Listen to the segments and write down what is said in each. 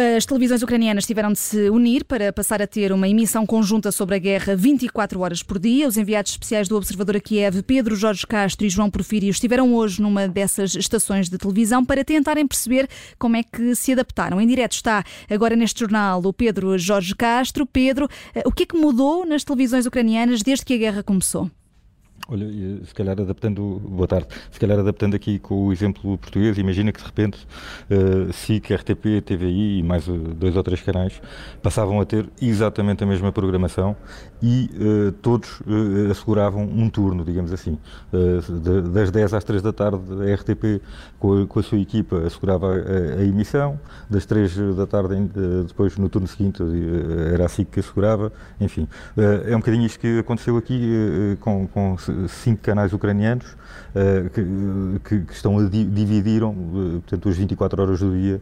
As televisões ucranianas tiveram de se unir para passar a ter uma emissão conjunta sobre a guerra 24 horas por dia. Os enviados especiais do Observador a Kiev, Pedro Jorge Castro e João Porfírio, estiveram hoje numa dessas estações de televisão para tentarem perceber como é que se adaptaram. Em direto está agora neste jornal o Pedro Jorge Castro. Pedro, eh, o que é que mudou nas televisões ucranianas desde que a guerra começou? Olha, se calhar adaptando, boa tarde, se calhar adaptando aqui com o exemplo português, imagina que de repente uh, SIC, RTP, TVI e mais uh, dois ou três canais passavam a ter exatamente a mesma programação e uh, todos uh, asseguravam um turno, digamos assim. De, das 10 às 3 da tarde, a RTP, com a, com a sua equipa, assegurava a, a, emissão, das 3 da tarde, depois no turno seguinte, era a SIC que assegurava, enfim. É um bocadinho isto que aconteceu aqui com, com cinco canais ucranianos uh, que, que, estão a di dividiram, uh, portanto, as 24 horas do dia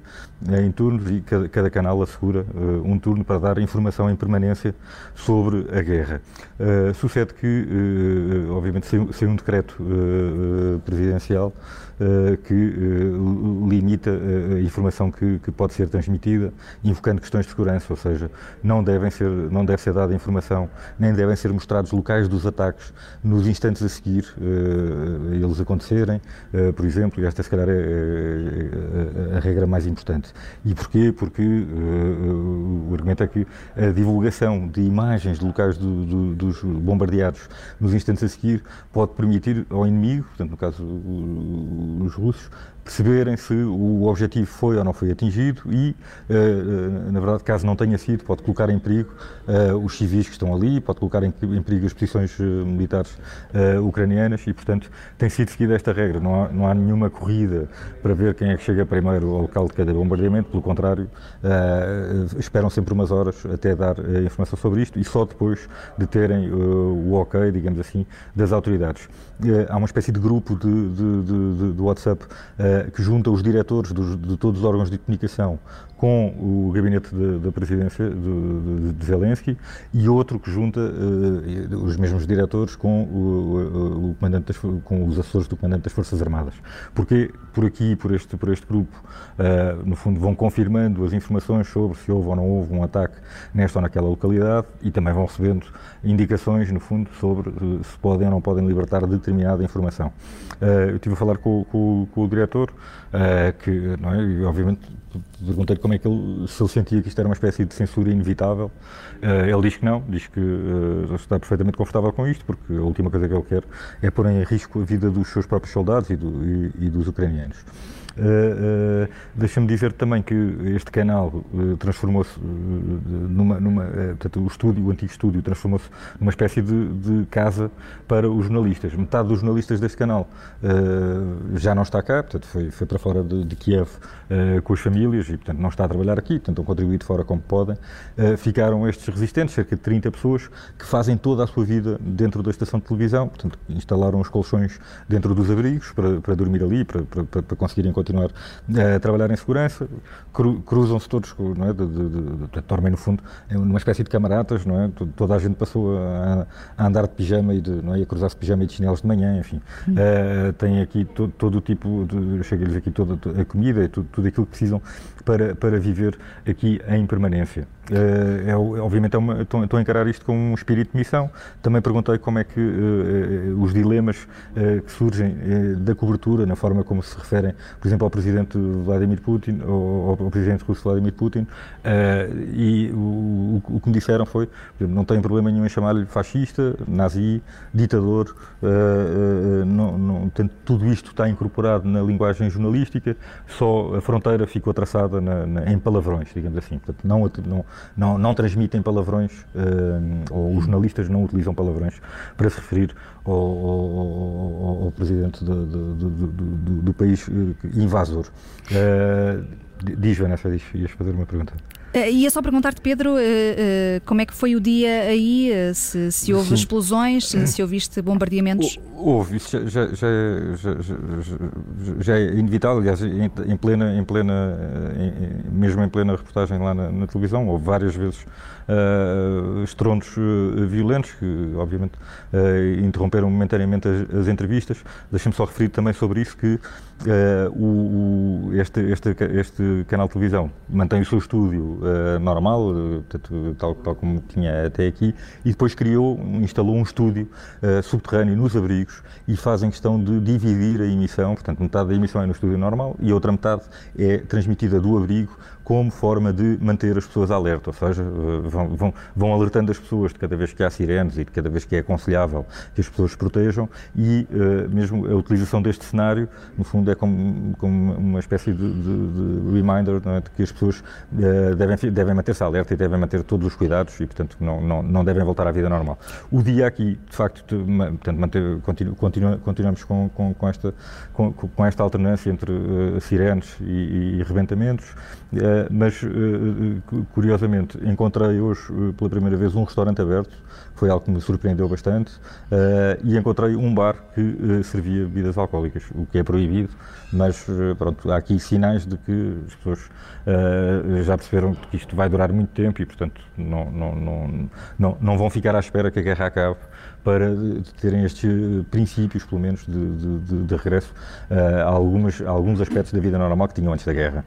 em turnos e cada, cada canal assegura um turno para dar informação em permanência sobre a guerra. sucede que, obviamente, sem, um decreto presidencial que limita a informação que, que, pode ser transmitida, invocando questões de segurança, ou seja, não, devem ser, não deve ser dada informação, nem devem ser mostrados locais dos ataques nos instantes instantes a seguir uh, eles acontecerem, uh, por exemplo, e esta se calhar é, é, é, a regra mais importante. E porquê? Porque uh, o argumento é que a divulgação de imagens de locais do, do, dos bombardeados nos instantes a seguir pode permitir ao inimigo, portanto, no caso os russos, perceberem se o objetivo foi ou não foi atingido e, uh, na verdade, caso não tenha sido, pode colocar em perigo uh, os civis que estão ali, pode colocar em, em perigo as posições militares ucranianas e, portanto, tem sido seguida esta regra. Não há, não há nenhuma corrida para ver quem é que chega primeiro ao local de cada bombardeamento, pelo contrário, esperam sempre umas horas até dar informação sobre isto e só depois de terem o ok, digamos assim, das autoridades. há uma espécie de grupo de, de, de, de WhatsApp que junta os diretores dos, de todos os órgãos de comunicação com o gabinete da presidência de, de, de, Zelensky e outro que junta uh, os mesmos diretores com o, o, comandante das, com os assessores do comandante das Forças Armadas. Porque por aqui, por este, por este grupo, uh, no fundo vão confirmando as informações sobre se houve ou não houve um ataque nesta ou naquela localidade e também vão recebendo indicações, no fundo, sobre uh, se podem ou não podem libertar determinada informação. eu estive a falar com, com, com o diretor, que, não é, obviamente, perguntei-lhe como é que ele, se ele sentia que isto era uma espécie de censura inevitável. Uh, ele diz que não, diz que uh, está perfeitamente confortável com isto, porque a última coisa que ele quer é pôr em risco a vida dos seus próprios soldados e, do, e, e dos ucranianos. Uh, uh, Deixa-me dizer também que este canal uh, transformou-se numa, numa portanto, o estúdio, o antigo estúdio, transformou-se numa espécie de, de, casa para os jornalistas. Metade dos jornalistas deste canal já não está cá, portanto, foi, foi para fora de, de Kiev com as famílias e, portanto, não está a trabalhar aqui, tentam contribuir de fora como podem. ficaram estes resistentes, cerca de 30 pessoas, que fazem toda a sua vida dentro da estação de televisão, portanto, instalaram os colchões dentro dos abrigos para, para dormir ali, para, para, para conseguirem continuar a trabalhar em segurança, cru, cruzam-se todos, não é, de, de, de, de, dormem no fundo numa espécie de camaradas, não é, toda a gente passou a, a andar de pijama e de, não é, a cruzar-se de pijama e de chinelos de manhã, enfim, hum. uh, tem aqui todo, todo o tipo, de, chega-lhes aqui toda a comida e tudo, tudo aquilo que precisam para, para viver aqui em permanência. Uh, é, obviamente é uma, estou, estou, a encarar isto com um espírito de missão. Também perguntei como é que uh, os dilemas uh, que surgem da cobertura, na forma como se referem, por exemplo, ao presidente Vladimir Putin ou ao presidente russo Vladimir Putin, e o, o, que me disseram foi, não tem problema nenhum em chamar-lhe fascista, nazi, ditador, não, não, tudo isto está incorporado na linguagem jornalística, só a fronteira ficou traçada na, na, em palavrões, digamos assim. Portanto, não, não não, não transmitem palavrões, uh, ou os jornalistas não utilizam palavrões para se referir ao, ao, ao presidente do, do, do, do, país eh, invasor. Uh, diz, Vanessa, diz, ias fazer uma pergunta. Uh, ia só perguntar-te, Pedro, uh, uh, como é que foi o dia aí? se, se houve Sim. explosões, se ouviste bombardeamentos? Houve, isso já, já, já, já, é inevitável, aliás, em, em plena, em plena em, mesmo em plena reportagem lá na, na, televisão, houve várias vezes estrondos violentos, que obviamente interromperam momentaneamente as, as entrevistas. Deixem-me só referir também sobre isso que o, o, este, este, este canal de televisão mantém o seu estúdio normal, tal, tal como tinha até aqui, e depois criou, instalou um estúdio subterrâneo nos abrigos e fazem questão de dividir a emissão, portanto, metade da emissão é no estúdio normal e a outra metade é transmitida do abrigo como forma de manter as pessoas alerta, ou seja, eh, vão, vão, vão, alertando as pessoas de cada vez que há sirenes e de cada vez que é aconselhável que as pessoas se protejam e uh, mesmo a utilização deste cenário, no fundo, é como, como uma espécie de, de, de reminder é? de que as pessoas uh, devem, devem manter-se alerta e devem manter todos os cuidados e, portanto, não, não, não devem voltar à vida normal. O dia aqui, de facto, portanto, manter, continu, continua, continuamos com, com, com, esta, com, com esta alternância entre uh, sirenes e, e rebentamentos. Eh, mas curiosamente encontrei hoje pela primeira vez um restaurante aberto, foi algo que me surpreendeu bastante, e encontrei um bar que servia bebidas alcoólicas, o que é proibido, mas pronto, há aqui sinais de que as pessoas já perceberam que isto vai durar muito tempo e, portanto, não, não, não, não, não vão ficar à espera que a guerra acabe para terem estes princípios, pelo menos, de, de, de, regresso a, algumas, a alguns aspectos da vida normal que tinham antes da guerra.